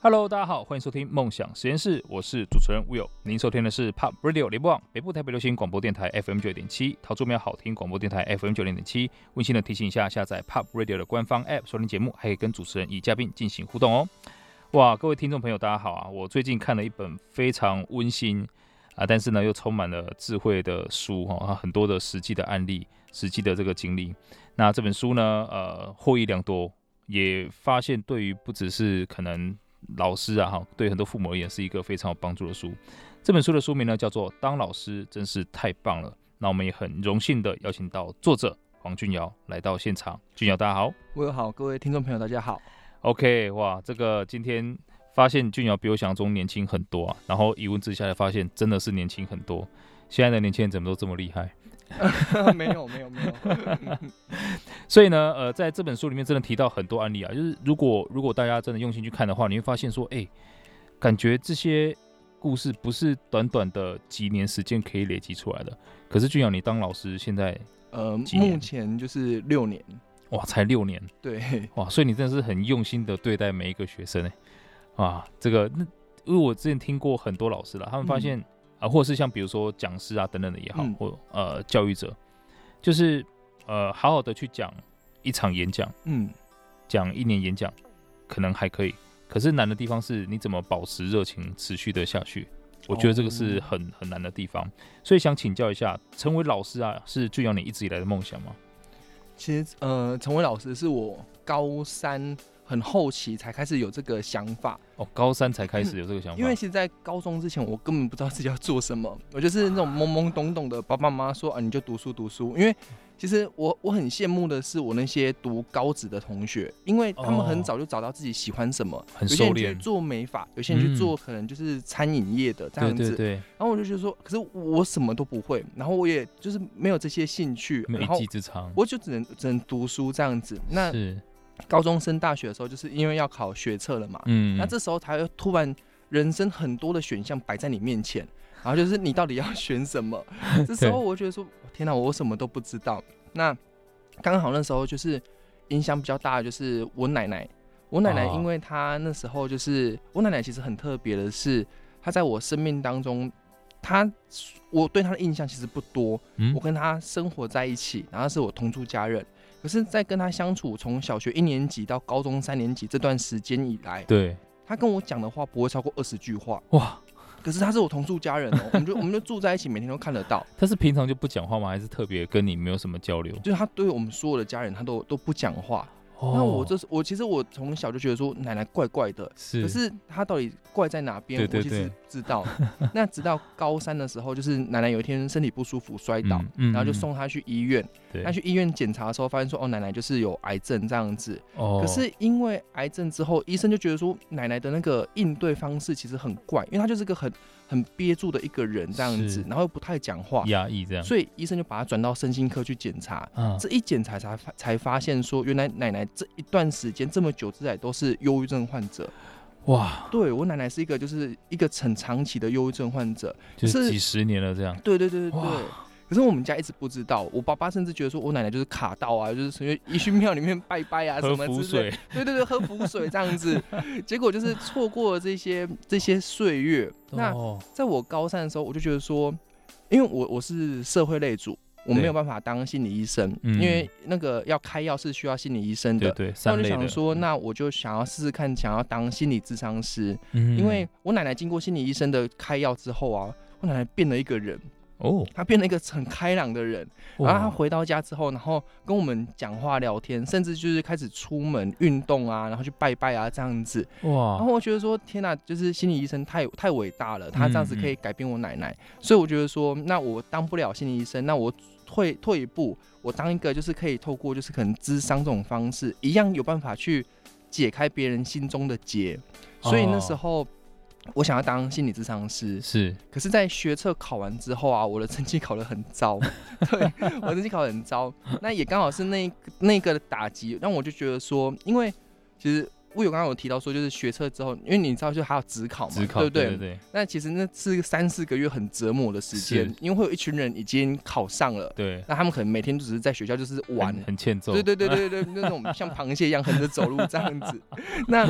Hello，大家好，欢迎收听梦想实验室，我是主持人 Will。您收听的是 Pop Radio 联播网北部台北流行广播电台 FM 九点七，桃竹苗好听广播电台 FM 九零点七。温馨的提醒一下，下载 Pop Radio 的官方 App 收听节目，还可以跟主持人与嘉宾进行互动哦。哇，各位听众朋友，大家好啊！我最近看了一本非常温馨啊，但是呢又充满了智慧的书哈，很多的实际的案例，实际的这个经历。那这本书呢，呃，获益良多，也发现对于不只是可能。老师啊，哈，对很多父母而言是一个非常有帮助的书。这本书的书名呢，叫做《当老师真是太棒了》。那我们也很荣幸的邀请到作者黄俊尧来到现场。俊尧，大家好。我有好，各位听众朋友，大家好。OK，哇，这个今天发现俊尧比我想象中年轻很多啊。然后一问之下才，发现真的是年轻很多。现在的年轻人怎么都这么厉害？没有没有没有，所以呢，呃，在这本书里面真的提到很多案例啊，就是如果如果大家真的用心去看的话，你会发现说，哎、欸，感觉这些故事不是短短的几年时间可以累积出来的。可是俊阳，你当老师现在呃，目前就是六年，哇，才六年，对，哇，所以你真的是很用心的对待每一个学生哎，啊，这个那因为我之前听过很多老师了，他们发现。嗯啊，或者是像比如说讲师啊等等的也好，嗯、或呃教育者，就是呃好好的去讲一场演讲，嗯，讲一年演讲可能还可以，可是难的地方是你怎么保持热情持续的下去，我觉得这个是很、哦、很难的地方，所以想请教一下，成为老师啊是俊阳你一直以来的梦想吗？其实呃成为老师是我高三。很后期才开始有这个想法哦，高三才开始有这个想法。因为其实，在高中之前，我根本不知道自己要做什么，我就是那种懵懵懂懂的。爸爸妈妈说啊，你就读书读书。因为其实我我很羡慕的是我那些读高职的同学，因为他们很早就找到自己喜欢什么，很熟练。有些人去做美发，有些人去做可能就是餐饮业的这样子。对对对。然后我就觉得说，可是我什么都不会，然后我也就是没有这些兴趣，没有一技之长，我就只能只能读书这样子。那是。高中升大学的时候，就是因为要考学测了嘛，嗯，那这时候才会突然人生很多的选项摆在你面前，然后就是你到底要选什么？这时候我觉得说，天哪，我什么都不知道。那刚好那时候就是影响比较大的就是我奶奶，我奶奶因为她那时候就是我奶奶其实很特别的是，她在我生命当中，她我对她的印象其实不多，我跟她生活在一起，然后是我同住家人。可是，在跟他相处，从小学一年级到高中三年级这段时间以来，对，他跟我讲的话不会超过二十句话。哇！可是他是我同住家人哦，我们就 我们就住在一起，每天都看得到。他是平常就不讲话吗？还是特别跟你没有什么交流？就是他对我们所有的家人，他都都不讲话。那我这是我其实我从小就觉得说奶奶怪怪的，是，可是她到底怪在哪边？我其实不知道。那直到高三的时候，就是奶奶有一天身体不舒服摔倒，然后就送她去医院。她去医院检查的时候，发现说哦，奶奶就是有癌症这样子。可是因为癌症之后，医生就觉得说奶奶的那个应对方式其实很怪，因为她就是个很很憋住的一个人这样子，然后又不太讲话，压抑这样。所以医生就把他转到身心科去检查。这一检查才发才发现说，原来奶奶。这一段时间这么久之来都是忧郁症患者，哇！对，我奶奶是一个就是一个很长期的忧郁症患者，就是几十年了这样。对对对对对。可是我们家一直不知道，我爸爸甚至觉得说我奶奶就是卡到啊，就是因为一去庙里面拜拜啊什么之类。对对对，喝符水这样子，结果就是错过了这些这些岁月。那在我高三的时候，我就觉得说，因为我我是社会类组。我没有办法当心理医生，嗯、因为那个要开药是需要心理医生的。对对，那我就想说，那我就想要试试看，想要当心理咨商师。嗯、因为我奶奶经过心理医生的开药之后啊，我奶奶变了一个人。哦，他变了一个很开朗的人。然后他回到家之后，然后跟我们讲话聊天，甚至就是开始出门运动啊，然后去拜拜啊这样子。哇！然后我觉得说，天哪，就是心理医生太太伟大了，他这样子可以改变我奶奶。嗯、所以我觉得说，那我当不了心理医生，那我。退退一步，我当一个就是可以透过就是可能智商这种方式，一样有办法去解开别人心中的结。所以那时候我想要当心理咨商师，是。可是，在学测考完之后啊，我的成绩考得很糟，对，我成绩考得很糟。那也刚好是那那个的打击，让我就觉得说，因为其实。我有刚刚有提到说，就是学测之后，因为你知道，就还要职考嘛，考对不对？对对对。那其实那是三四个月很折磨的时间，因为会有一群人已经考上了，对。那他们可能每天都只是在学校就是玩，很，很欠揍。对对对对对，那种像螃蟹一样横着走路这样子。那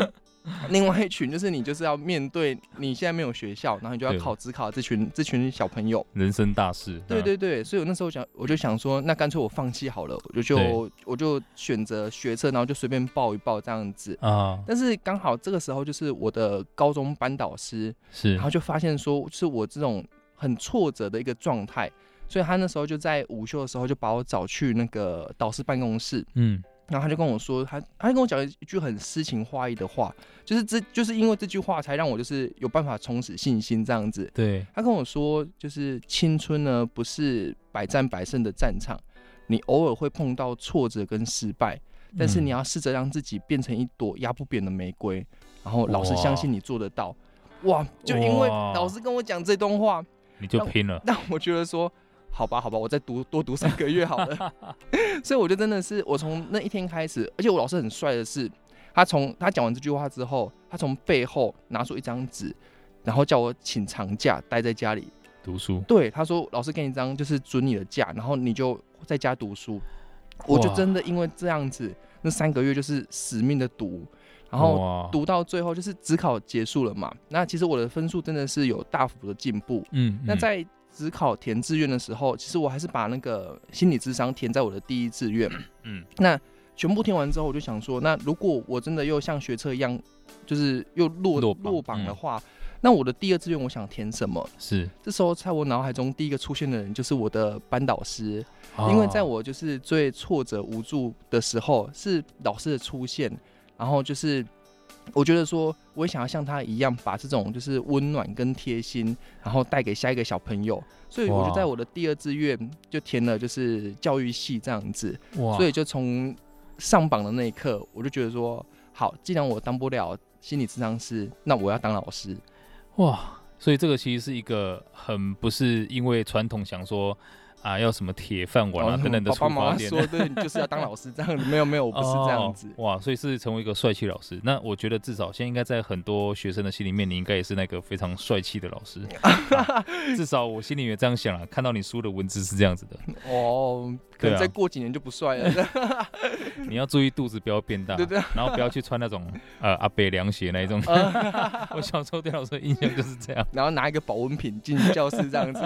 另外一群就是你就是要面对你现在没有学校，然后你就要考职考这群这群小朋友，人生大事。对对对，所以我那时候想，我就想说，那干脆我放弃好了，我就就我就选择学车，然后就随便报一报这样子啊。但是刚好这个时候就是我的高中班导师是，然后就发现说，就是我这种很挫折的一个状态，所以他那时候就在午休的时候就把我找去那个导师办公室，嗯。然后他就跟我说，他他就跟我讲一句很诗情画意的话，就是这就是因为这句话才让我就是有办法重拾信心这样子。对，他跟我说，就是青春呢不是百战百胜的战场，你偶尔会碰到挫折跟失败，但是你要试着让自己变成一朵压不扁的玫瑰，然后老师相信你做得到。哇，哇，就因为老师跟我讲这段话，你就拼了。那我觉得说。好吧，好吧，我再读多读三个月好了。所以我就真的是，我从那一天开始，而且我老师很帅的是，他从他讲完这句话之后，他从背后拿出一张纸，然后叫我请长假待在家里读书。对，他说老师给你一张就是准你的假，然后你就在家读书。我就真的因为这样子，那三个月就是死命的读，然后读到最后就是只考结束了嘛。那其实我的分数真的是有大幅的进步。嗯，那在。指考填志愿的时候，其实我还是把那个心理智商填在我的第一志愿。嗯，那全部填完之后，我就想说，那如果我真的又像学车一样，就是又落落榜，落榜的话，嗯，那我的第二志愿我想填什么？是这时候在我脑海中第一个出现的人就是我的班导师，哦，因为在我就是最挫折无助的时候，是老师的出现，然后就是。我觉得说，我也想要像他一样，把这种就是温暖跟贴心，然后带给下一个小朋友。所以我就在我的第二志愿就填了就是教育系这样子。哇！所以就从上榜的那一刻，我就觉得说，好，既然我当不了心理咨商师，那我要当老师。哇！所以这个其实是一个很不是因为传统想说。啊，要什么铁饭碗啊等等的出发点？说对，你就是要当老师这样子。没有没有，我不是这样子。哦、哇，所以是成为一个帅气老师。那我觉得至少现在应该在很多学生的心里面，你应该也是那个非常帅气的老师、啊。至少我心里面这样想啊，看到你书的文字是这样子的。哦，可能再过几年就不帅了。啊、你要注意肚子不要变大，对对，然后不要去穿那种呃阿北凉鞋那一种。我小时候对老师的印象就是这样。然后拿一个保温瓶进教室这样子。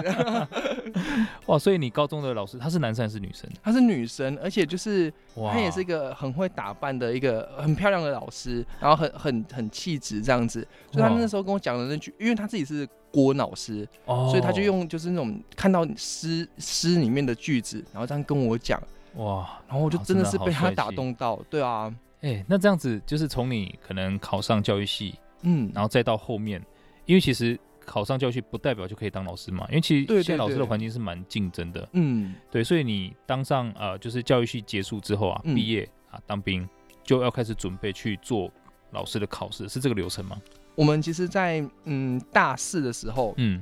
哇，所以你。高中的老师，她是男生还是女生？她是女生，而且就是她也是一个很会打扮的一个很漂亮的老师，然后很很很气质这样子。所以她那时候跟我讲的那句，因为她自己是国文老师，哦所以她就用就是那种看到诗诗里面的句子，然后这样跟我讲。哇，然后我就真的是被她打动到。对啊，哎，那这样子就是从你可能考上教育系，嗯，然后再到后面，因为其实。考上教育系不代表就可以当老师嘛，因为其实现在老师的环境是蛮竞争的。嗯，对，所以你当上呃，就是教育系结束之后啊，毕业啊，当兵就要开始准备去做老师的考试，是这个流程吗？我们其实在，在嗯大四的时候，嗯，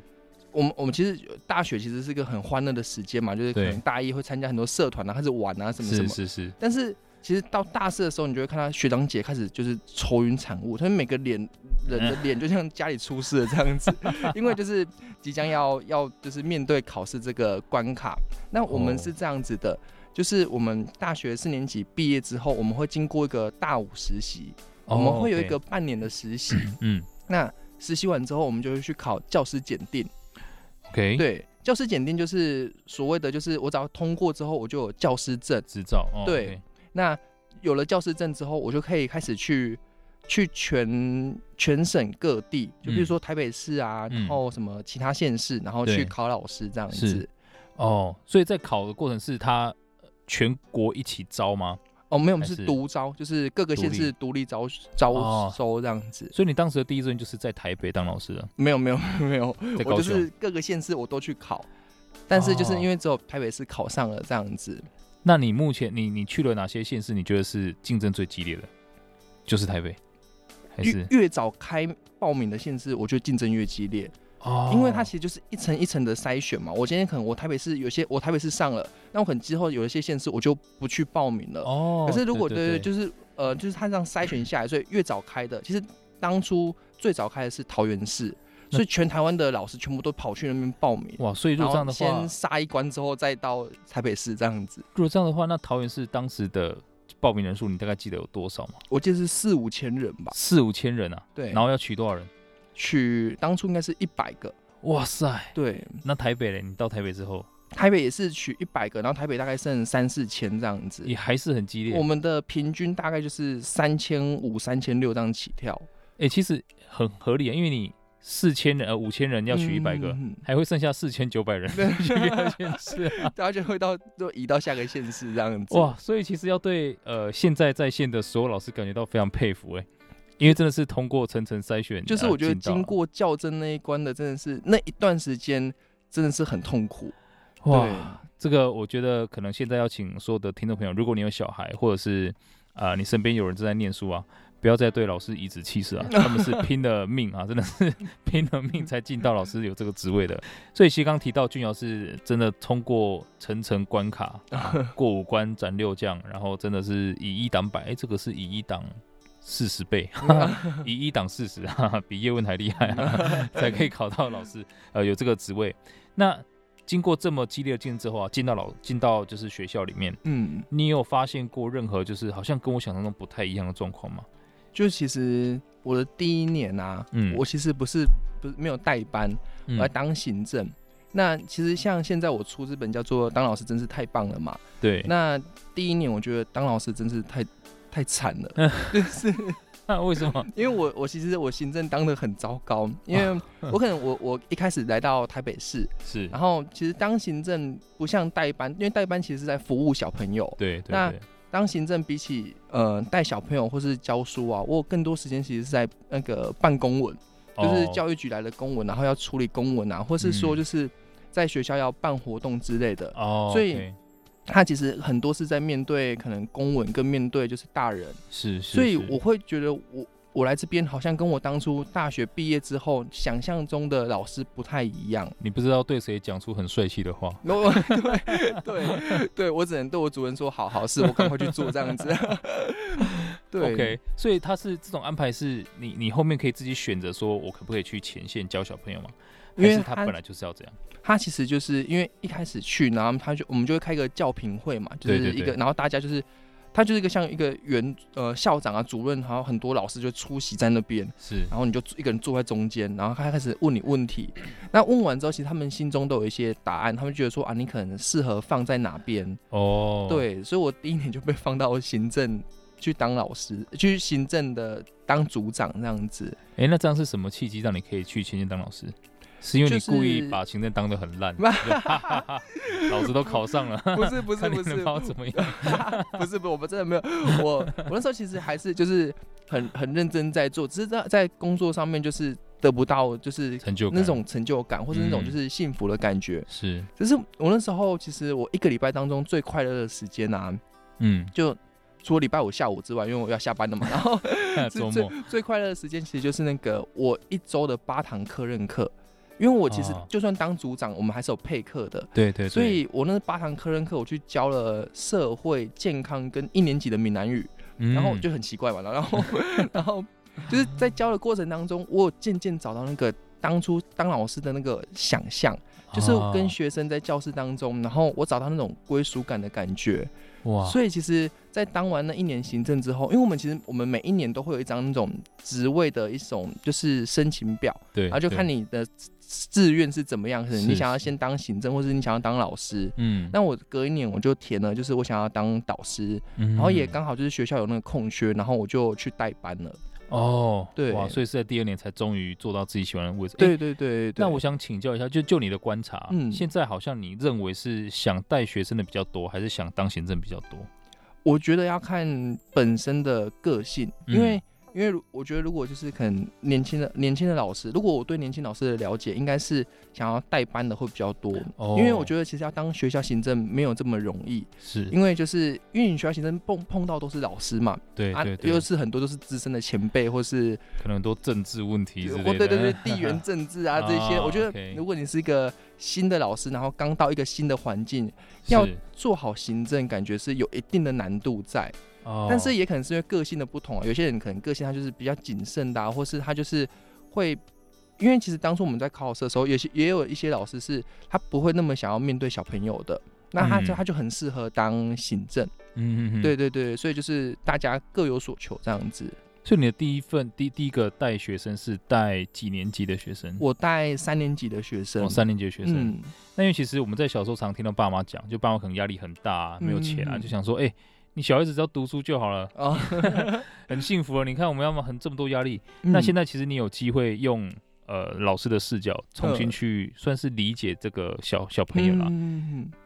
我们我们其实大学其实是一个很欢乐的时间嘛，就是可能大一会参加很多社团啊，开始玩啊什么什么，是是是，但是。其实到大四的时候，你就会看到学长姐开始就是愁云惨雾，他们每个脸人的脸就像家里出事了这样子，因为就是即将要要就是面对考试这个关卡。那我们是这样子的，就是我们大学四年级毕业之后，我们会经过一个大五实习，我们会有一个半年的实习。嗯，那实习完之后，我们就会去考教师检定。OK，对，教师检定就是所谓的，就是我只要通过之后，我就有教师证执照。对。那有了教师证之后，我就可以开始去去全全省各地，就比如说台北市啊，嗯、然后什么其他县市，然后去考老师这样子。哦，所以在考的过程是他全国一起招吗？哦，没有，我们是独招，就是各个县市独立招招收这样子。所以你当时的第一志愿就是在台北当老师的？没有，没有，没有，我就是各个县市我都去考，但是就是因为只有台北市考上了这样子。那你目前你你去了哪些县市？你觉得是竞争最激烈的？就是台北，还是越，越早开报名的县市，我觉得竞争越激烈哦。因为它其实就是一层一层的筛选嘛。我今天可能我台北市有些我台北市上了，那我可能之后有一些县市我就不去报名了哦。可是如果对，对，对，对就是呃就是它这样筛选下来，所以越早开的，其实当初最早开的是桃园市。所以全台湾的老师全部都跑去那边报名哇！所以如果这样的话，先杀一关之后再到台北市这样子。如果这样的话，那桃园市当时的报名人数，你大概记得有多少吗？我记得是四五千人吧。四五千人啊？对。然后要取多少人？取当初应该是一百个。哇塞！对。那台北嘞？你到台北之后？台北也是取一百个，然后台北大概剩三四千这样子。也还是很激烈。我们的平均大概就是三千五、三千六这样起跳。哎、欸，其实很合理啊，因为你。四千人呃，五千人要取一百个，嗯，还会剩下四千九百人 去别的县市，大家就会到就移到下个县市这样子。哇，所以其实要对呃现在在线的所有老师感觉到非常佩服哎，因为真的是通过层层筛选，就是我觉得经过校正那一关的，真的是那一段时间真的是很痛苦。哇，这个我觉得可能现在要请所有的听众朋友，如果你有小孩，或者是啊、呃、你身边有人正在念书啊。不要再对老师颐指气使啊！他们是 拼了命啊，真的是 拼了命才进到老师有这个职位的。所以其实刚提到俊尧是真的通过层层关卡，啊、过五关斩六将，然后真的是以一挡百，哎，这个是以一挡四十倍，以一挡四十，比叶问还厉害啊，才可以考到老师，呃，有这个职位。那经过这么激烈的竞争之后啊，进到老进到就是学校里面，嗯，你有发现过任何就是好像跟我想象中不太一样的状况吗？就其实我的第一年啊，嗯，我其实不是不是没有代班，我来当行政，嗯。那其实像现在我出这本叫做《当老师真是太棒了》嘛，对。那第一年我觉得当老师真是太太惨了，嗯，就是 那为什么？因为我我其实我行政当的很糟糕，因为我可能我我一开始来到台北市 是，然后其实当行政不像代班，因为代班其实是在服务小朋友，对，对。当行政比起呃带小朋友或是教书啊，我有更多时间其实是在那个办公文，就是教育局来的公文，然后要处理公文啊，或是说就是在学校要办活动之类的。哦，所以他其实很多是在面对可能公文跟面对就是大人。是是。所以我会觉得我。我来这边好像跟我当初大学毕业之后想象中的老师不太一样。你不知道对谁讲出很帅气的话。对对对，我只能对我主人说好好事，我赶快去做这样子。对，OK。所以他是这种安排，是你你后面可以自己选择，说我可不可以去前线教小朋友吗？因为他本来就是要这样。他其实就是因为一开始去，然后他就我们就会开个教评会嘛，就是一个，对对对，然后大家就是。他就是一个像一个原呃校长啊主任，还有很多老师就出席在那边，是，然后你就一个人坐在中间，然后他开始问你问题，那问完之后，其实他们心中都有一些答案，他们觉得说啊，你可能适合放在哪边。哦，对，所以我第一年就被放到行政去当老师，去行政的当组长这样子。哎、欸，那这样是什么契机让你可以去前线当老师？是因为你故意把行政当得很烂，老子都考上了。不是不是不是，怎么样？不是不是，我们真的没有。我我那时候其实还是就是很很认真在做，只是在在工作上面就是得不到就是成就那种成就感，或是那种就是幸福的感觉。是，只是我那时候其实我一个礼拜当中最快乐的时间啊，嗯，就除了礼拜五下午之外，因为我要下班了嘛，然后周末最快乐的时间其实就是那个我一周的八堂课任课。因为我其实就算当组长，我们还是有配课的。对对。所以我那八堂科任课，我去教了社会、健康跟一年级的闽南语，然后就很奇怪嘛。然后，然后就是在教的过程当中，我渐渐找到那个当初当老师的那个想象，就是跟学生在教室当中，然后我找到那种归属感的感觉。哇！所以其实，在当完那一年行政之后，因为我们其实我们每一年都会有一张那种职位的一种就是申请表，对，然后就看你的。志愿是怎么样？可能你想要先当行政，或是你想要当老师。嗯，那我隔一年我就填了，就是我想要当导师，嗯、然后也刚好就是学校有那个空缺，然后我就去代班了。哦，对，哇，所以是在第二年才终于做到自己喜欢的位置。对对对，对，对。那我想请教一下，就就你的观察，嗯，现在好像你认为是想带学生的比较多，还是想当行政比较多？我觉得要看本身的个性，因为。因为我觉得，如果就是可能年轻的年轻的老师，如果我对年轻老师的了解，应该是想要代班的会比较多。哦。因为我觉得其实要当学校行政没有这么容易。是。因为就是因为你学校行政碰碰到都是老师嘛。对对对。又是很多都是资深的前辈，或是可能很多政治问题之类的。对对对，地缘政治啊这些，我觉得如果你是一个新的老师，然后刚到一个新的环境，要做好行政，感觉是有一定的难度在。但是也可能是因为个性的不同啊，有些人可能个性他就是比较谨慎的，或是他就是会，因为其实当初我们在考试的时候，有些也有一些老师是他不会那么想要面对小朋友的，那他就他就很适合当行政嗯嗯对对对，所以就是大家各有所求这样子。所以你的第一份第第一个带学生是带几年级的学生？我带三年级的学生。哦，三年级的学生。嗯、那因为其实我们在小时候常听到爸妈讲，就爸妈可能压力很大、啊，没有钱啊，嗯、就想说，哎、欸，你小孩子只要读书就好了，哦、很幸福了。你看我们要么很这么多压力，嗯、那现在其实你有机会用呃老师的视角重新去算是理解这个小小朋友了。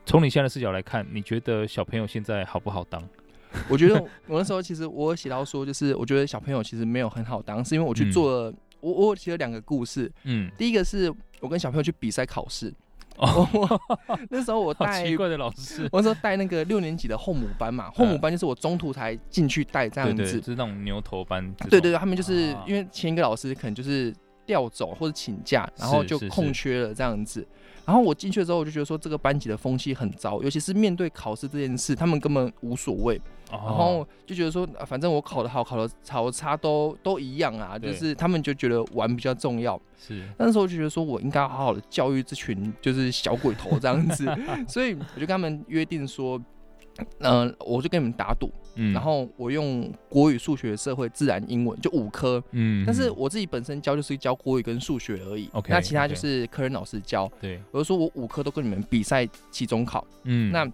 从、嗯、你现在的视角来看，你觉得小朋友现在好不好当？我觉得我那时候其实我写到说，就是我觉得小朋友其实没有很好当，是因为我去做了，嗯、我我写了两个故事。嗯，第一个是我跟小朋友去比赛考试。哦，那时候我带奇怪的老师，我那时候带那个六年级的后母班嘛，后母班就是我中途才进去带这样子，就是那种牛头班。对对对，他们就是因为前一个老师可能就是调走或者请假，然后就空缺了这样子。然后我进去之后，我就觉得说这个班级的风气很糟，尤其是面对考试这件事，他们根本无所谓。然后就觉得说，反正我考得好，考得好差都都一样啊，就是他们就觉得玩比较重要。是，那时候就觉得说我应该好好的教育这群就是小鬼头这样子，所以我就跟他们约定说。嗯、呃，我就跟你们打赌，嗯，然后我用国语、数学、社会、自然、英文，就五科，嗯，但是我自己本身教就是教国语跟数学而已，OK，那其他就是科任老师教，对，我就说我五科都跟你们比赛期中考，嗯，那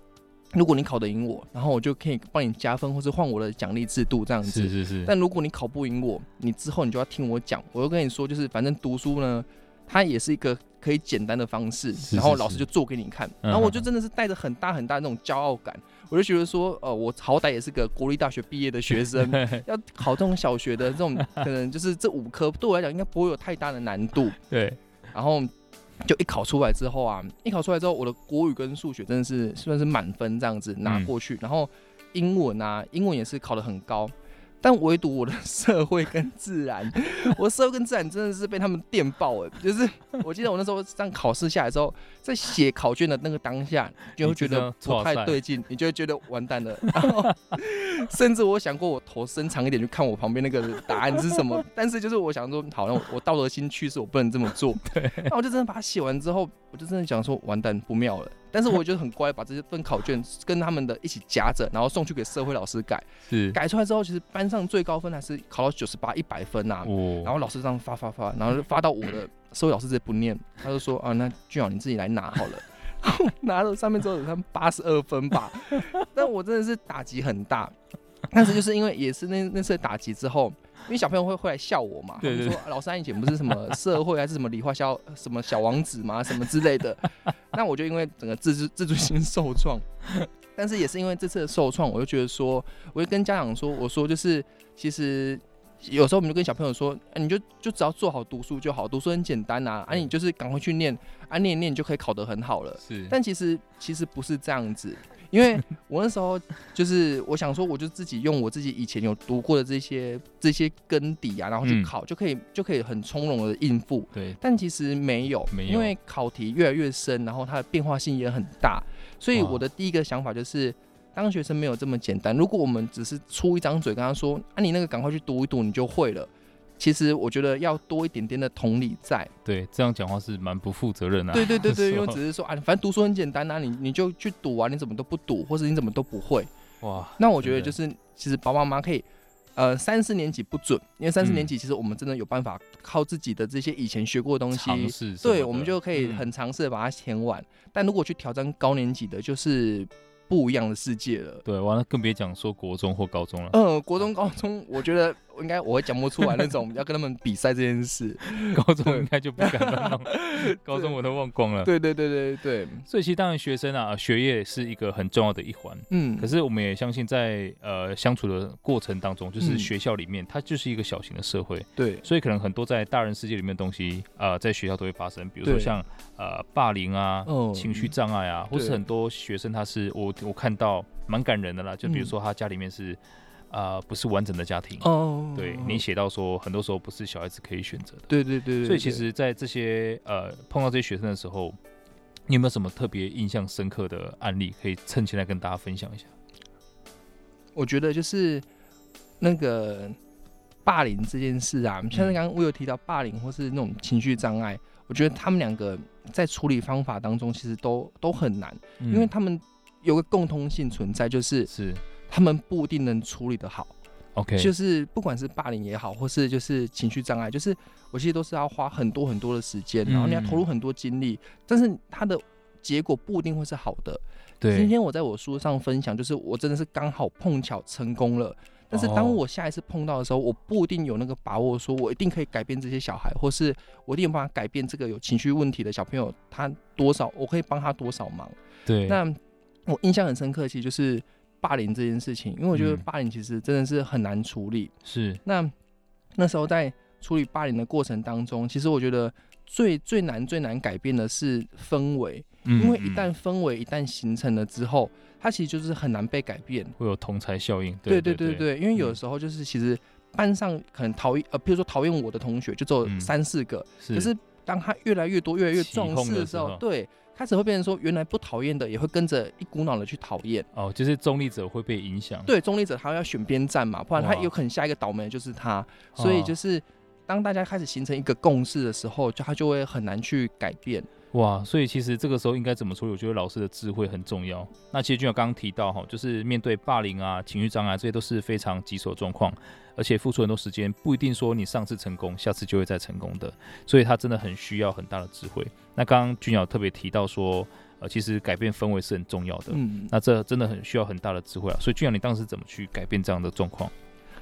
如果你考得赢我，然后我就可以帮你加分，或是换我的奖励制度这样子，是是是，但如果你考不赢我，你之后你就要听我讲，我就跟你说，就是反正读书呢，它也是一个。可以简单的方式，然后老师就做给你看，是是是，然后我就真的是带着很大很大的那种骄傲感，我就觉得说，呃，我好歹也是个国立大学毕业的学生，要考这种小学的这种，可能就是这五科对我来讲应该不会有太大的难度。对，然后就一考出来之后啊，一考出来之后，我的国语跟数学真的是算是满分这样子拿过去，嗯、然后英文啊，英文也是考得很高。但唯独我的社会跟自然，我社会跟自然真的是被他们电爆哎！就是我记得我那时候这样考试下来之后，在写考卷的那个当下，就会觉得不太对劲，你就会觉得完蛋了。然后甚至我想过，我头伸长一点去看我旁边那个答案是什么，但是就是我想说，好像我道德心驱使我不能这么做。对，那我就真的把它写完之后，我就真的想说，完蛋，不妙了。但是我觉得很乖，把这些份考卷跟他们的一起夹着，然后送去给社会老师改。是改出来之后，其实班上最高分还是考到九十八、一百分呐、啊。哦。然后老师这样发发发，然后就发到我的社会老师直接不念，他就说啊，那俊豪你自己来拿好了。拿到上面之后，他们八十二分吧。但我真的是打击很大。但是就是因为也是那那次打击之后。因为小朋友会会来笑我嘛，对对对，说老师，你以前不是什么社会还是什么理化小什么小王子嘛？什么之类的。那我就因为整个自自自尊心受创，但是也是因为这次的受创，我就觉得说，我就跟家长说，我说就是其实有时候我们就跟小朋友说，你就就只要做好读书就好，读书很简单啊，啊你就是赶快去念，啊念一念就可以考得很好了。是，但其实其实不是这样子。因为我那时候 就是我想说，我就自己用我自己以前有读过的这些这些根底啊，然后去考就可以就可以很从容的应付。对，但其实没有，没有，因为考题越来越深，然后它的变化性也很大。所以我的第一个想法就是，当学生没有这么简单。如果我们只是出一张嘴跟他说，啊，你那个赶快去读一读，你就会了。其实我觉得要多一点点的同理在。对，这样讲话是蛮不负责任的。对对对对，因为只是说啊，反正读书很简单啊，你你就去读啊，你怎么都不读，或者你怎么都不会。哇，那我觉得就是其实爸爸妈妈可以，呃，三四年级不准，因为三四年级其实我们真的有办法靠自己的这些以前学过的东西，尝试，对，我们就可以很尝试的把它填完。但如果去挑战高年级的，就是。不一样的世界了，对，完了更别讲说国中或高中了。嗯，国中、高中，我觉得应该我会讲不出来那种 要跟他们比赛这件事。高中应该就不敢了，高中我都忘光了。对对对对对，所以其实当然学生啊，学业是一个很重要的一环。嗯，可是我们也相信在呃相处的过程当中，就是学校里面它就是一个小型的社会。对，所以可能很多在大人世界里面的东西啊，在学校都会发生，比如说像呃霸凌啊、情绪障碍啊，或是很多学生他是我。我看到蛮感人的啦，就比如说他家里面是，啊、不是完整的家庭哦。对，你写到说，很多时候不是小孩子可以选择的。对对对，对。所以其实，在这些呃碰到这些学生的时候，你有没有什么特别印象深刻的案例可以趁现在跟大家分享一下？我觉得就是那个霸凌这件事啊，像刚刚我有提到霸凌或是那种情绪障碍，我觉得他们两个在处理方法当中其实都都很难，因为他们。有个共通性存在，就是是他们不一定能处理得好。OK，就是不管是霸凌也好，或是就是情绪障碍，就是我其实都是要花很多很多的时间，然后你要投入很多精力，嗯、但是他的结果不一定会是好的。对，今天我在我书上分享，就是我真的是刚好碰巧成功了，但是当我下一次碰到的时候，我不一定有那个把握，说我一定可以改变这些小孩，或是我一定有办法改变这个有情绪问题的小朋友，他多少我可以帮他多少忙。对，那我印象很深刻，其实就是。霸凌这件事情，因为我觉得霸凌其实真的是很难处理。是、嗯，那那时候在处理霸凌的过程当中，其实我觉得最最难最难改变的是氛围，嗯、因为一旦氛围一旦形成了之后，它其实就是很难被改变。会有同侪效应。对对对对，对，因为有的时候就是其实班上可能讨厌呃，比如说讨厌我的同学就只有三四个，可是当他越来越多越来越壮势的时候，对。开始会变成说，原来不讨厌的也会跟着一股脑的去讨厌哦，就是中立者会被影响。对，中立者他要选边站嘛，不然他有可能下一个倒霉的就是他。所以就是当大家开始形成一个共识的时候，就他就会很难去改变。哇，所以其实这个时候应该怎么处理？我觉得老师的智慧很重要。那其实就像刚刚提到哈，就是面对霸凌啊、情绪障碍这些都是非常棘手的状况，而且付出很多时间，不一定说你上次成功，下次就会再成功的。所以他真的很需要很大的智慧。那刚刚君鸟特别提到说，呃，其实改变氛围是很重要的。嗯，那这真的很需要很大的智慧啊。所以君鸟，你当时怎么去改变这样的状况？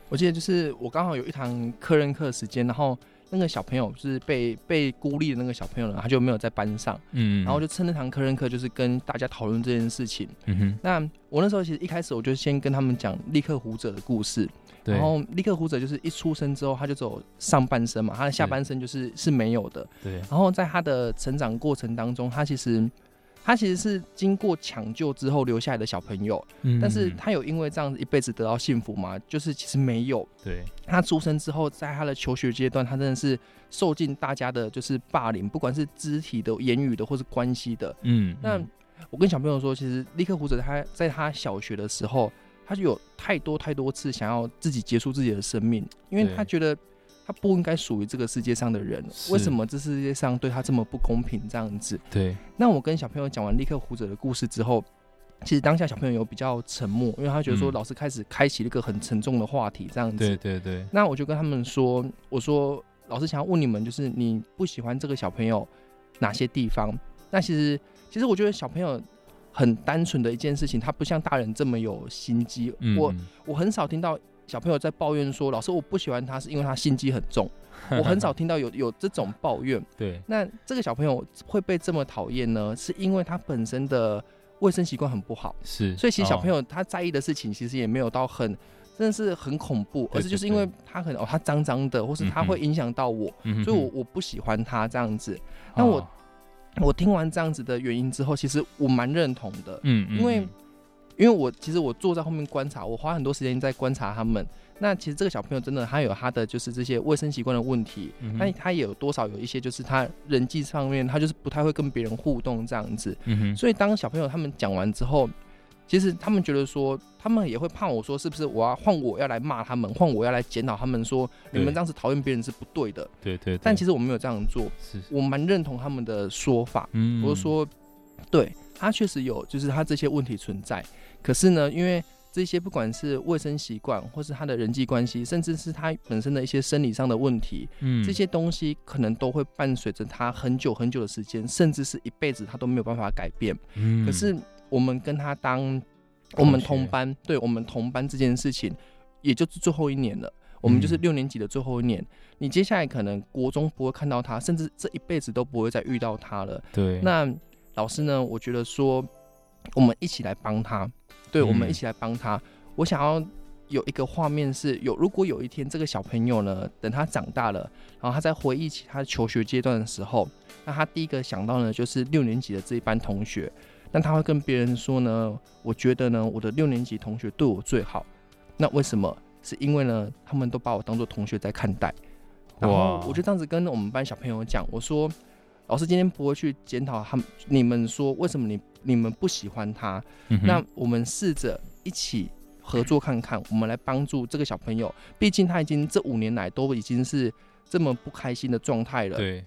我记得就是我刚好有一堂课任课时间，然后。那个小朋友就是被被孤立的那个小朋友呢，他就没有在班上，嗯，然后就趁那堂课任课，就是跟大家讨论这件事情。嗯哼，那我那时候其实一开始我就先跟他们讲立克胡者的故事，对，然后立克胡者就是一出生之后他就走上半身嘛，他的下半身就是是没有的，对，然后在他的成长过程当中，他其实。他其实是经过抢救之后留下来的小朋友，嗯，但是他有因为这样子一辈子得到幸福吗？就是其实没有。对，他出生之后，在他的求学阶段，他真的是受尽大家的就是霸凌，不管是肢体的、言语的，或是关系的。嗯，那我跟小朋友说，其实立刻胡子他在他小学的时候，他就有太多太多次想要自己结束自己的生命，因为他觉得。他不应该属于这个世界上的人，为什么这世界上对他这么不公平？这样子。对。那我跟小朋友讲完立刻胡者的故事之后，其实当下小朋友有比较沉默，因为他觉得说老师开始开启了一个很沉重的话题，这样子。对对对。那我就跟他们说，我说老师想要问你们，就是你不喜欢这个小朋友哪些地方？那其实其实我觉得小朋友很单纯的一件事情，他不像大人这么有心机。嗯。我我很少听到。小朋友在抱怨说：“老师，我不喜欢他，是因为他心机很重。”我很少听到有有这种抱怨。对，那这个小朋友会被这么讨厌呢？是因为他本身的卫生习惯很不好。是，所以其实小朋友他在意的事情其实也没有到很，真的是很恐怖，而是就是因为他可能哦，他脏脏的，或是他会影响到我，嗯、所以我我不喜欢他这样子。那我、哦、我听完这样子的原因之后，其实我蛮认同的。嗯，因为。因为我其实我坐在后面观察，我花很多时间在观察他们。那其实这个小朋友真的他有他的就是这些卫生习惯的问题，那、嗯、他也有多少有一些就是他人际上面他就是不太会跟别人互动这样子。所以当小朋友他们讲完之后，其实他们觉得说他们也会怕我说是不是我要换我要来骂他们，换我要来检讨他们说你们这样子讨厌别人是不对的。对对，对。但其实我没有这样做，是我蛮认同他们的说法。嗯。我说，对他确实有就是他这些问题存在。可是呢，因为这些不管是卫生习惯，或是他的人际关系，甚至是他本身的一些生理上的问题，嗯，这些东西可能都会伴随着他很久很久的时间，甚至是一辈子他都没有办法改变。嗯，可是我们跟他当我们同班，对我们同班这件事情，也就是最后一年了。我们就是六年级的最后一年，你接下来可能国中不会看到他，甚至这一辈子都不会再遇到他了。对，那老师呢？我觉得说。我们一起来帮他，对，我们一起来帮他。我想要有一个画面是有，如果有一天这个小朋友呢，等他长大了，然后他在回忆起他求学阶段的时候，那他第一个想到呢，就是六年级的这一班同学。那他会跟别人说呢，我觉得呢，我的六年级同学对我最好。那为什么？是因为呢，他们都把我当做同学在看待。然后我就这样子跟我们班小朋友讲，我说。老师今天不会去检讨他们，你们说为什么你你们不喜欢他？嗯、那我们试着一起合作看看，我们来帮助这个小朋友。毕竟他已经这五年来都已经是这么不开心的状态了。对，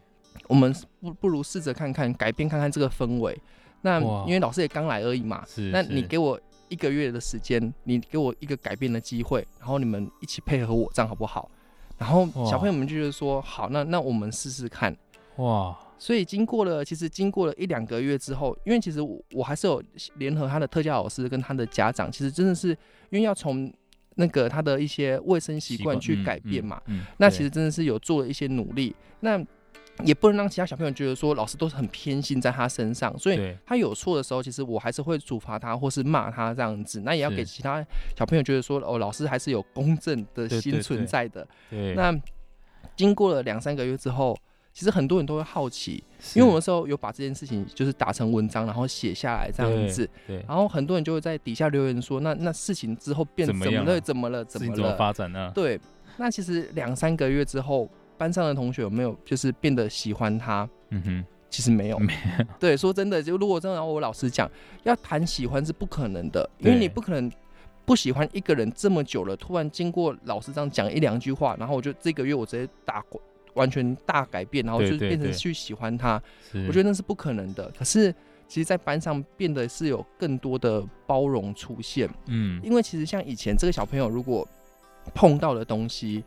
我们不不如试着看看改变看看这个氛围。那因为老师也刚来而已嘛，是，那你给我。一个月的时间，你给我一个改变的机会，然后你们一起配合我，这样好不好？然后小朋友们就觉得说，好，那那我们试试看。哇！所以经过了，其实经过了一两个月之后，因为其实我我还是有联合他的特教老师跟他的家长，其实真的是因为要从那个他的一些卫生习惯去改变嘛。嗯嗯嗯、那其实真的是有做了一些努力。那也不能让其他小朋友觉得说老师都是很偏心在他身上，所以他有错的时候，其实我还是会处罚他或是骂他这样子。那也要给其他小朋友觉得说，哦，老师还是有公正的心存在的。对。那经过了两三个月之后，其实很多人都会好奇，因为我们时候有把这件事情就是打成文章，然后写下来这样子。对。对，然后很多人就会在底下留言说，那那事情之后变怎么了？怎么了？怎么了？怎么发展呢？对。那其实两三个月之后。班上的同学有没有就是变得喜欢他？嗯哼，其实没有。没有。对，说真的，就如果真的让我老师讲，要谈喜欢是不可能的，因为你不可能不喜欢一个人这么久了，突然经过老师这样讲一两句话，然后我就这个月我直接大完全大改变，然后就变成去喜欢他。我觉得那是不可能的。可是，其实，在班上变得是有更多的包容出现。嗯，因为其实像以前这个小朋友如果碰到的东西。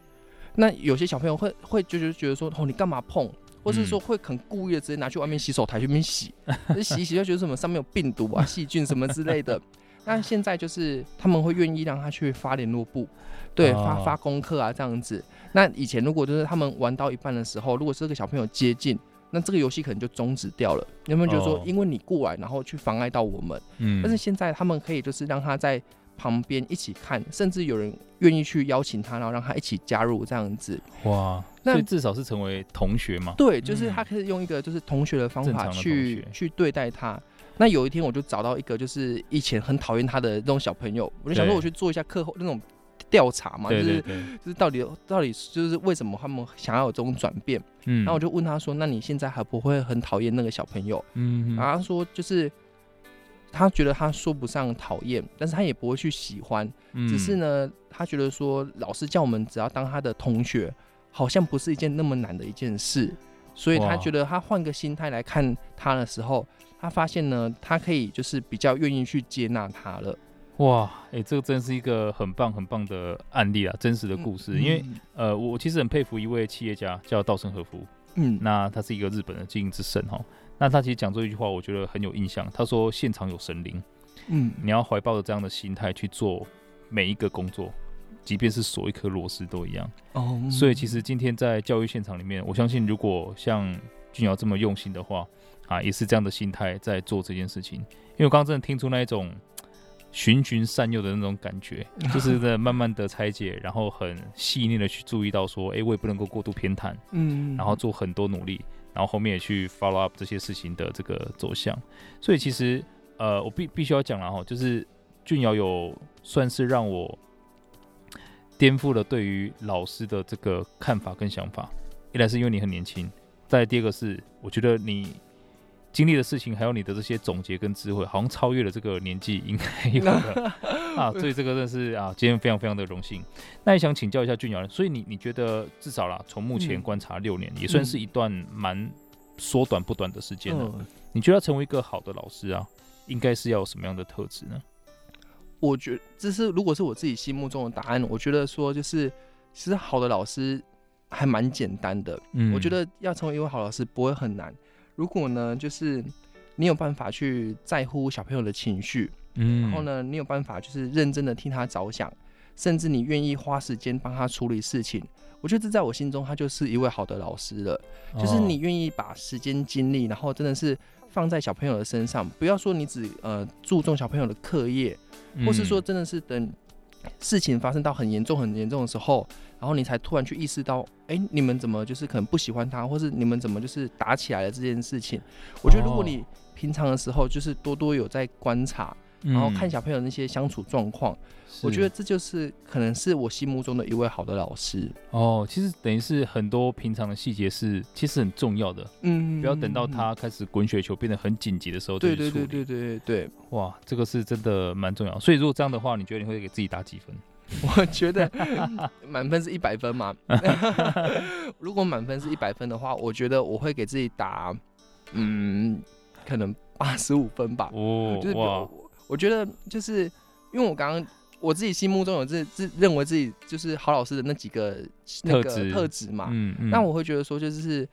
那有些小朋友会会就是觉得说，哦，你干嘛碰，或是说会很故意的直接拿去外面洗手台 去那边洗，洗一洗就觉得什么上面有病毒啊、细菌什么之类的。那现在就是他们会愿意让他去发联络簿，对，发发功课啊这样子。那以前如果就是他们玩到一半的时候，如果是这个小朋友接近，那这个游戏可能就终止掉了。有没有觉得说，因为你过来然后去妨碍到我们？嗯。但是现在他们可以就是让他在。旁边一起看，甚至有人愿意去邀请他，然后让他一起加入这样子。哇，那所以至少是成为同学嘛？对，就是他可以用一个就是同学的方法去去对待他。那有一天我就找到一个就是以前很讨厌他的那种小朋友，我就想说我去做一下课后那种调查嘛，就是就是到底到底就是为什么他们想要有这种转变？嗯，然后我就问他说：“那你现在还不会很讨厌那个小朋友？”嗯，然后他说就是。他觉得他说不上讨厌，但是他也不会去喜欢，嗯、只是呢，他觉得说老师叫我们只要当他的同学，好像不是一件那么难的一件事，所以他觉得他换个心态来看他的时候，他发现呢，他可以就是比较愿意去接纳他了。哇，哎、欸，这个真是一个很棒很棒的案例啊，真实的故事。嗯、因为呃，我其实很佩服一位企业家叫稻盛和夫，嗯，那他是一个日本的经营之神哈。那他其实讲这一句话，我觉得很有印象。他说：“现场有神灵，嗯，你要怀抱着这样的心态去做每一个工作，即便是锁一颗螺丝都一样。”哦，所以其实今天在教育现场里面，我相信如果像俊尧这么用心的话，啊，也是这样的心态在做这件事情。因为我刚刚真的听出那一种循循善诱的那种感觉，就是在慢慢的拆解，然后很细腻的去注意到说，哎、欸，我也不能够过度偏袒，嗯，然后做很多努力。然后后面也去 follow up 这些事情的这个走向，所以其实呃，我必必须要讲了哈，就是俊尧有算是让我颠覆了对于老师的这个看法跟想法。一来是因为你很年轻，再第二个是我觉得你经历的事情还有你的这些总结跟智慧，好像超越了这个年纪应该有的。啊，所以这个真的是啊，今天非常非常的荣幸。那也想请教一下俊尧，所以你你觉得至少啦，从目前观察六年，嗯、也算是一段蛮缩短不短的时间了。嗯、你觉得要成为一个好的老师啊，应该是要有什么样的特质呢？我觉得这是如果是我自己心目中的答案，我觉得说就是其实好的老师还蛮简单的。嗯，我觉得要成为一位好老师不会很难。如果呢，就是你有办法去在乎小朋友的情绪。嗯，然后呢，你有办法就是认真的替他着想，甚至你愿意花时间帮他处理事情，我觉得这在我心中他就是一位好的老师了。哦、就是你愿意把时间精力，然后真的是放在小朋友的身上，不要说你只呃注重小朋友的课业，或是说真的是等事情发生到很严重很严重的时候，然后你才突然去意识到，哎，你们怎么就是可能不喜欢他，或是你们怎么就是打起来了这件事情。我觉得如果你平常的时候就是多多有在观察。然后看小朋友那些相处状况，嗯、我觉得这就是可能是我心目中的一位好的老师哦。其实等于是很多平常的细节是其实很重要的，嗯，不要等到他开始滚雪球变得很紧急的时候对对对对对对，哇，这个是真的蛮重要。所以如果这样的话，你觉得你会给自己打几分？我觉得 满分是一百分嘛。如果满分是一百分的话，我觉得我会给自己打，嗯，可能八十五分吧。哦，就是哇。我觉得就是因为我刚刚我自己心目中有自自认为自己就是好老师的那几个那个特质嘛，嗯嗯，那我会觉得说就是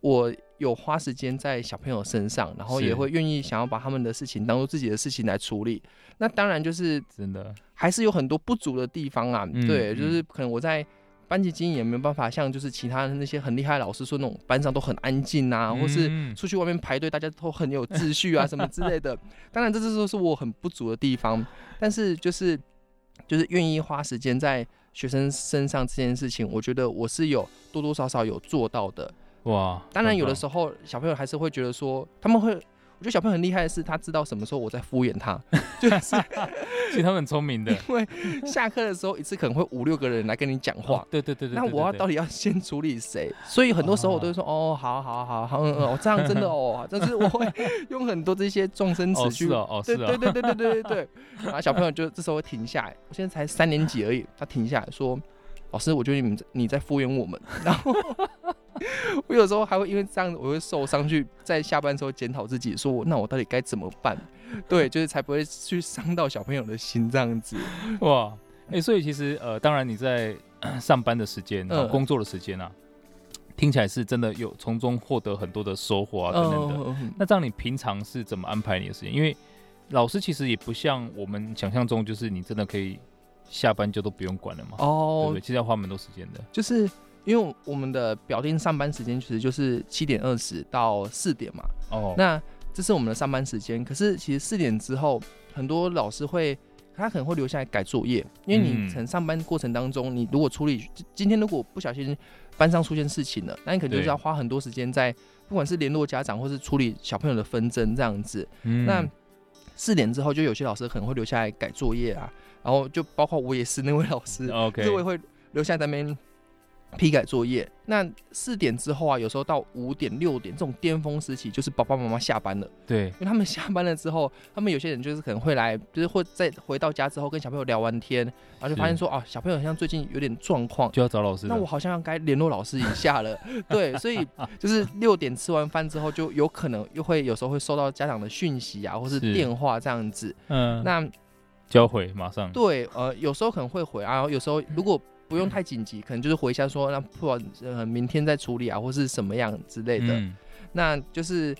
我有花时间在小朋友身上，然后也会愿意想要把他们的事情当做自己的事情来处理。那当然就是真的还是有很多不足的地方啊，嗯、对，就是可能我在。班级经营也没有办法像就是其他的那些很厉害的老师说那种班上都很安静啊，或是出去外面排队大家都很有秩序啊什么之类的。当然这这都是我很不足的地方，但是就是就是愿意花时间在学生身上这件事情，我觉得我是有多多少少有做到的。哇，当然有的时候小朋友还是会觉得说他们会。我觉得小朋友很厉害的是，他知道什么时候我在敷衍他，就是 其实他们很聪明的。因为下课的时候一次可能会五六个人来跟你讲话，哦，对对对对。那我要到底要先处理谁？所以很多时候我都会说，哦，好好好好，嗯嗯，这样真的哦，但是我会用很多这些状声词去，哦，是哦，对对对对对对对对。然后小朋友就这时候会停下来，我现在才三年级而已，他停下来说，老师，我觉得你们你在敷衍我们，然后。我有时候还会因为这样子，我会受伤，去在下班时候检讨自己，说那我到底该怎么办？对，就是才不会去伤到小朋友的心这样子。哇，哎、欸，所以其实呃，当然你在 上班的时间、呃、工作的时间啊，听起来是真的有从中获得很多的收获啊等等的。呃、那这样你平常是怎么安排你的时间？因为老师其实也不像我们想象中，就是你真的可以下班就都不用管了嘛。哦，对对？其实要花蛮多时间的，就是。因为我们的表定上班时间其实就是七点二十到四点嘛。哦。那这是我们的上班时间。可是其实四点之后，很多老师会，他可能会留下来改作业。因为你从上班过程当中，你如果处理今天如果不小心班上出现事情了，那你可能就是要花很多时间在，不管是联络家长或是处理小朋友的纷争这样子。嗯。那四点之后，就有些老师可能会留下来改作业啊。然后就包括我也是那位老师。OK。我也会留下来在那边。批改作业，那四点之后啊，有时候到五点、六点这种巅峰时期，就是爸爸妈妈下班了。对，因为他们下班了之后，他们有些人就是可能会来，就是会在回到家之后跟小朋友聊完天，然后就发现说啊，小朋友好像最近有点状况，就要找老师。那我好像该联络老师一下了。对，所以就是六点吃完饭之后，就有可能又会有时候会收到家长的讯息啊，或是电话这样子。嗯，那就要回马上。对，呃，有时候可能会回啊，然后有时候 如果。不用太紧急，可能就是回一下说，那不然呃明天再处理啊，或是什么样之类的。嗯、那就是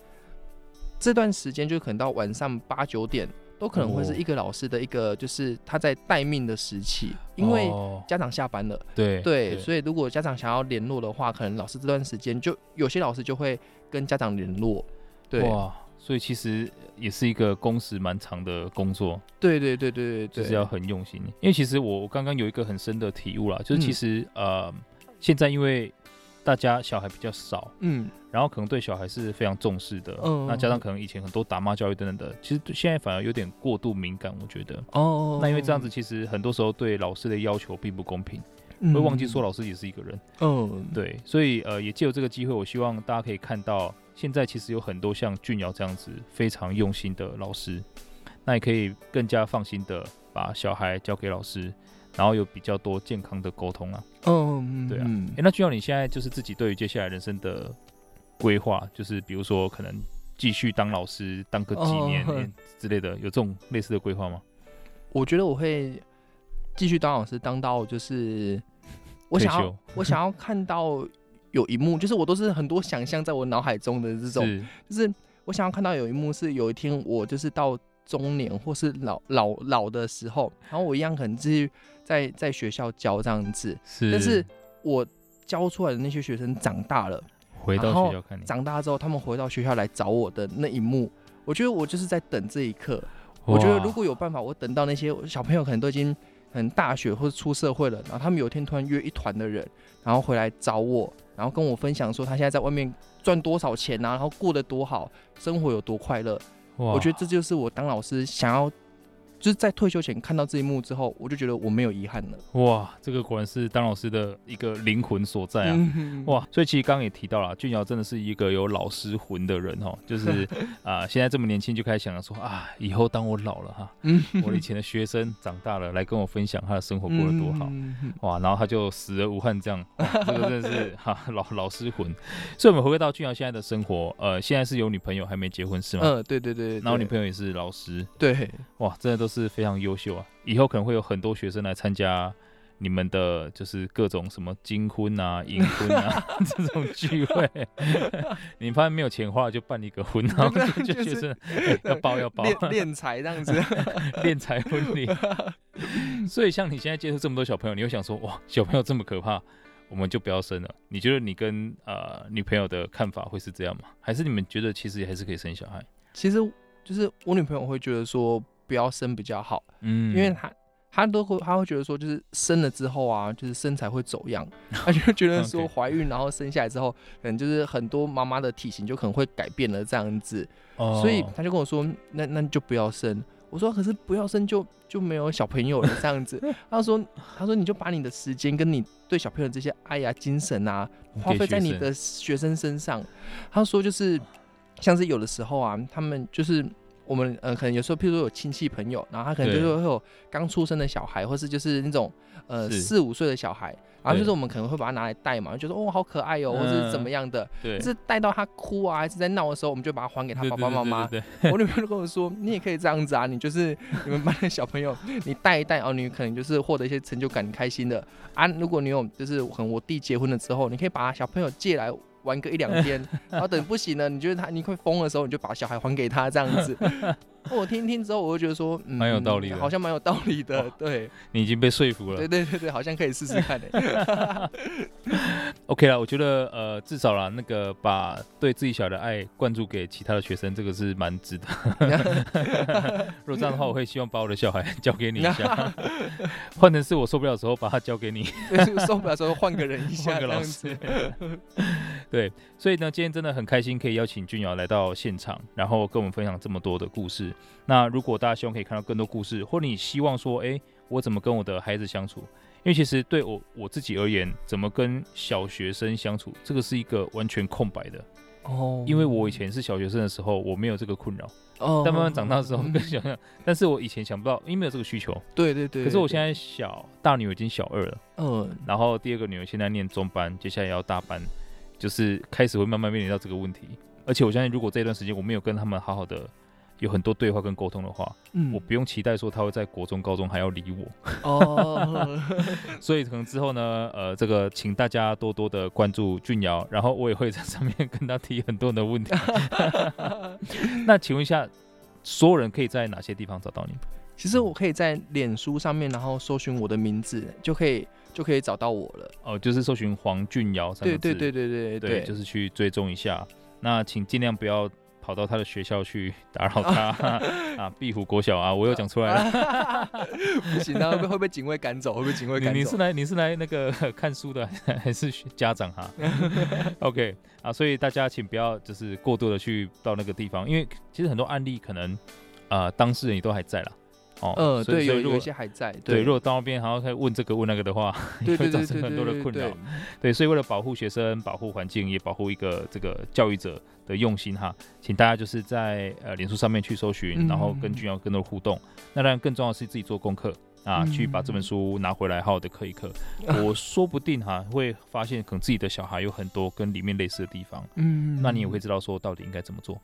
这段时间就可能到晚上八九点，都可能会是一个老师的一个就是他在待命的时期，因为家长下班了。哦、对对，所以如果家长想要联络的话，可能老师这段时间就有些老师就会跟家长联络。对。哇所以其实也是一个工时蛮长的工作，对对对对对，就是要很用心。因为其实我刚刚有一个很深的体悟啦，就是其实、嗯、呃，现在因为大家小孩比较少，嗯，然后可能对小孩是非常重视的，嗯，那加上可能以前很多打骂教育等等的，其实现在反而有点过度敏感，我觉得。哦。那因为这样子，其实很多时候对老师的要求并不公平，嗯、会忘记说老师也是一个人。嗯，对。所以呃，也借由这个机会，我希望大家可以看到。现在其实有很多像俊尧这样子非常用心的老师，那也可以更加放心的把小孩交给老师，然后有比较多健康的沟通啊。嗯，对啊。哎、欸，那俊尧你现在就是自己对于接下来人生的规划，就是比如说可能继续当老师当个几年之类的，有这种类似的规划吗？我觉得我会继续当老师，当到就是我想要我想要看到。有一幕，就是我都是很多想象在我脑海中的这种，是就是我想要看到有一幕是有一天我就是到中年或是老老老的时候，然后我一样可能继续在在学校教这样子，是，但是我教出来的那些学生长大了，回到学校看你，长大之后他们回到学校来找我的那一幕，我觉得我就是在等这一刻。我觉得如果有办法，我等到那些小朋友可能都已经很大学或者出社会了，然后他们有一天突然约一团的人，然后回来找我。然后跟我分享说他现在在外面赚多少钱啊，然后过得多好，生活有多快乐。我觉得这就是我当老师想要。就是在退休前看到这一幕之后，我就觉得我没有遗憾了。哇，这个果然是当老师的一个灵魂所在啊！嗯、哇，所以其实刚刚也提到了，俊尧真的是一个有老师魂的人哦。就是 啊、呃，现在这么年轻就开始想着说啊，以后当我老了哈，嗯、我以前的学生长大了来跟我分享他的生活过得多好，嗯、哇，然后他就死而无憾这样，这个真的是哈老老师魂。所以我们回归到俊尧现在的生活，呃，现在是有女朋友还没结婚是吗？嗯，对对对，对。然后女朋友也是老师，对，哇，真的都。是非常优秀啊，以后可能会有很多学生来参加。你们的就是各种什么金婚啊、银婚啊 这种聚会，你发现没有钱花就办一个婚，然后 就学生要包要包，练财这样子，练财婚礼。所以像你现在接触这么多小朋友，你会想说哇，小朋友这么可怕，我们就不要生了。你觉得你跟呃女朋友的看法会是这样吗？还是你们觉得其实也还是可以生小孩？其实就是我女朋友会觉得说不要生比较好，嗯，因为他。他都会，他会觉得说，就是生了之后啊，就是身材会走样。他就觉得说，怀孕然后生下来之后，可能就是很多妈妈的体型就可能会改变了这样子。哦。所以他就跟我说，那那就不要生。我说，可是不要生就就没有小朋友了这样子。他说，他说你就把你的时间跟你对小朋友这些爱呀、精神啊，花费在你的学生身上。他说，就是像是有的时候啊，他们就是。我们呃，可能有时候，譬如说有亲戚朋友，然后他可能就是会有刚出生的小孩，或是就是那种呃四五岁的小孩，然后就是我们可能会把它拿来带嘛，就觉得哦好可爱哦，或者是怎么样的，对，是带到他哭啊，还是在闹的时候，我们就把它还给他爸爸妈妈。对，我女朋友就跟我说，你也可以这样子啊，你就是你们班的小朋友，你带一带哦，你可能就是获得一些成就感，你开心的啊。如果你有就是可能我弟结婚了之后，你可以把小朋友借来。玩个一两天，然后等不行了，你觉得他你快疯的时候，你就把小孩还给他这样子。我听听之后，我就觉得说，嗯，蛮有道理的，好像蛮有道理的。对，你已经被说服了。对对对对，好像可以试试看的。OK 了，我觉得呃，至少啦，那个把对自己小孩的爱灌注给其他的学生，这个是蛮值得。如果这样的话，我会希望把我的小孩 交给你一下。换成是我受不了的时候，把他交给你。受不了的时候换个人一下，换个老师。对，所以呢，今天真的很开心，可以邀请俊瑶来到现场，然后跟我们分享这么多的故事。那如果大家希望可以看到更多故事，或你希望说，哎，我怎么跟我的孩子相处？因为其实对我我自己而言，怎么跟小学生相处，这个是一个完全空白的哦。因为我以前是小学生的时候，我没有这个困扰哦。但慢慢长大之后，更想想，但是我以前想不到，因为没有这个需求。对对对。可是我现在小大女儿已经小二了，嗯，然后第二个女儿现在念中班，接下来要大班，就是开始会慢慢面临到这个问题。而且我相信，如果这段时间我没有跟他们好好的。有很多对话跟沟通的话，嗯，我不用期待说他会在国中、高中还要理我哦。所以可能之后呢，呃，这个请大家多多的关注俊尧，然后我也会在上面跟他提很多的问题。那请问一下，所有人可以在哪些地方找到你？其实我可以在脸书上面，然后搜寻我的名字，就可以就可以找到我了。哦，就是搜寻黄俊尧三个字。对对对对对对，对，就是去追踪一下。那请尽量不要。跑到他的学校去打扰他 啊！壁虎国小啊，我又讲出来了，不行啊，会会被警卫赶走？会被警卫赶走？你是来你是来那个看书的 还是家长哈？OK 啊，所以大家请不要就是过度的去到那个地方，因为其实很多案例可能啊、呃、当事人也都还在啦。哦，呃，对，有有一些还在。对，如果到那边还要再问这个问那个的话，会造成很多的困扰。对，所以为了保护学生、保护环境，也保护一个这个教育者的用心哈，请大家就是在呃脸书上面去搜寻，然后跟俊瑶更多互动。那当然更重要的是自己做功课啊，去把这本书拿回来好好的刻一刻。我说不定哈会发现，可能自己的小孩有很多跟里面类似的地方。嗯，那你也会知道说到底应该怎么做。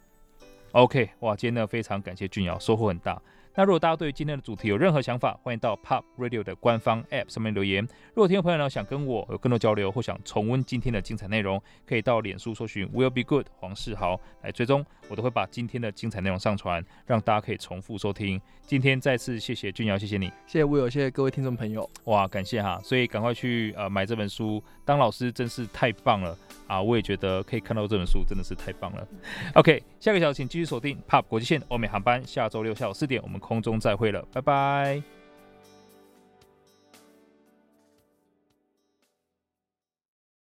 OK，哇，今天呢非常感谢俊尧，收获很大。那如果大家对于今天的主题有任何想法，欢迎到 POP Radio 的官方 App 上面留言。如果听众朋友呢想跟我有更多交流，或想重温今天的精彩内容，可以到脸书搜寻 Will Be Good 黄世豪来追踪，我都会把今天的精彩内容上传，让大家可以重复收听。今天再次谢谢俊尧，谢谢你，谢谢 Will，谢谢各位听众朋友。哇，感谢哈，所以赶快去呃买这本书，当老师真是太棒了啊！我也觉得可以看到这本书真的是太棒了。OK，下个小时请继续锁定 POP 国际线欧美航班，下周六下午四点我们。空中再会了，拜拜。